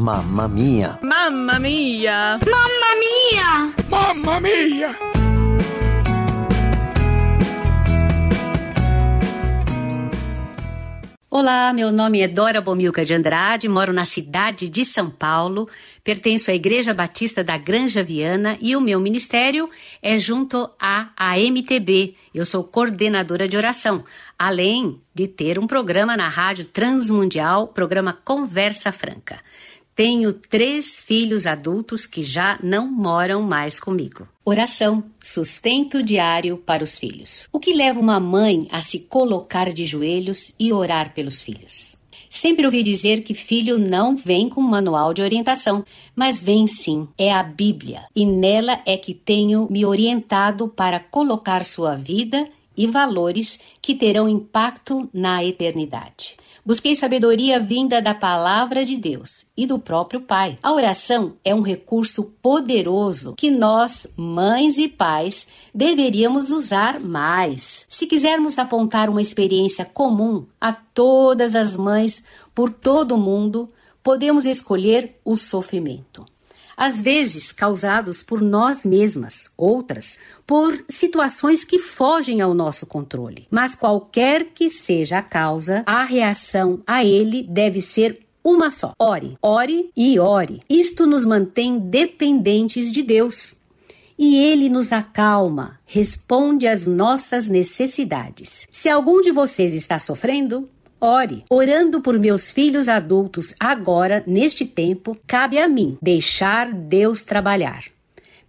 Mamma mia! Mamma mia! Mamma mia! Mamma mia! Olá, meu nome é Dora Bomilca de Andrade, moro na cidade de São Paulo, pertenço à Igreja Batista da Granja Viana e o meu ministério é junto à AMTB. Eu sou coordenadora de oração, além de ter um programa na Rádio Transmundial, programa Conversa Franca. Tenho três filhos adultos que já não moram mais comigo. Oração, sustento diário para os filhos. O que leva uma mãe a se colocar de joelhos e orar pelos filhos? Sempre ouvi dizer que filho não vem com manual de orientação, mas vem sim, é a Bíblia, e nela é que tenho me orientado para colocar sua vida e valores que terão impacto na eternidade. Busquei sabedoria vinda da palavra de Deus e do próprio Pai. A oração é um recurso poderoso que nós, mães e pais, deveríamos usar mais. Se quisermos apontar uma experiência comum a todas as mães por todo o mundo, podemos escolher o sofrimento às vezes causados por nós mesmas, outras por situações que fogem ao nosso controle. Mas qualquer que seja a causa, a reação a ele deve ser uma só. Ore, ore e ore. Isto nos mantém dependentes de Deus. E ele nos acalma, responde às nossas necessidades. Se algum de vocês está sofrendo, Ore. Orando por meus filhos adultos agora, neste tempo, cabe a mim deixar Deus trabalhar.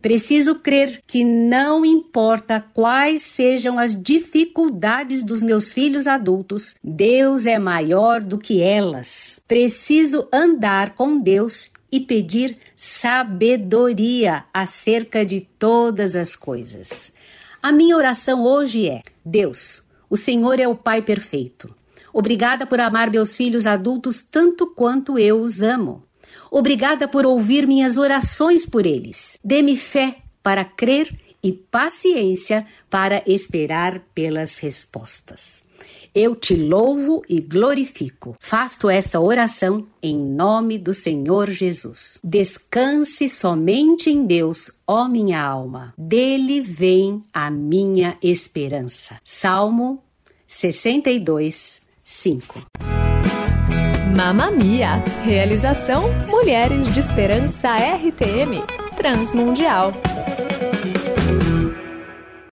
Preciso crer que não importa quais sejam as dificuldades dos meus filhos adultos, Deus é maior do que elas. Preciso andar com Deus e pedir sabedoria acerca de todas as coisas. A minha oração hoje é: Deus, o Senhor é o Pai perfeito. Obrigada por amar meus filhos adultos tanto quanto eu os amo. Obrigada por ouvir minhas orações por eles. Dê-me fé para crer e paciência para esperar pelas respostas. Eu te louvo e glorifico. Faço essa oração em nome do Senhor Jesus. Descanse somente em Deus, ó minha alma. Dele vem a minha esperança. Salmo 62, 5. Mamma Mia. Realização Mulheres de Esperança RTM Transmundial.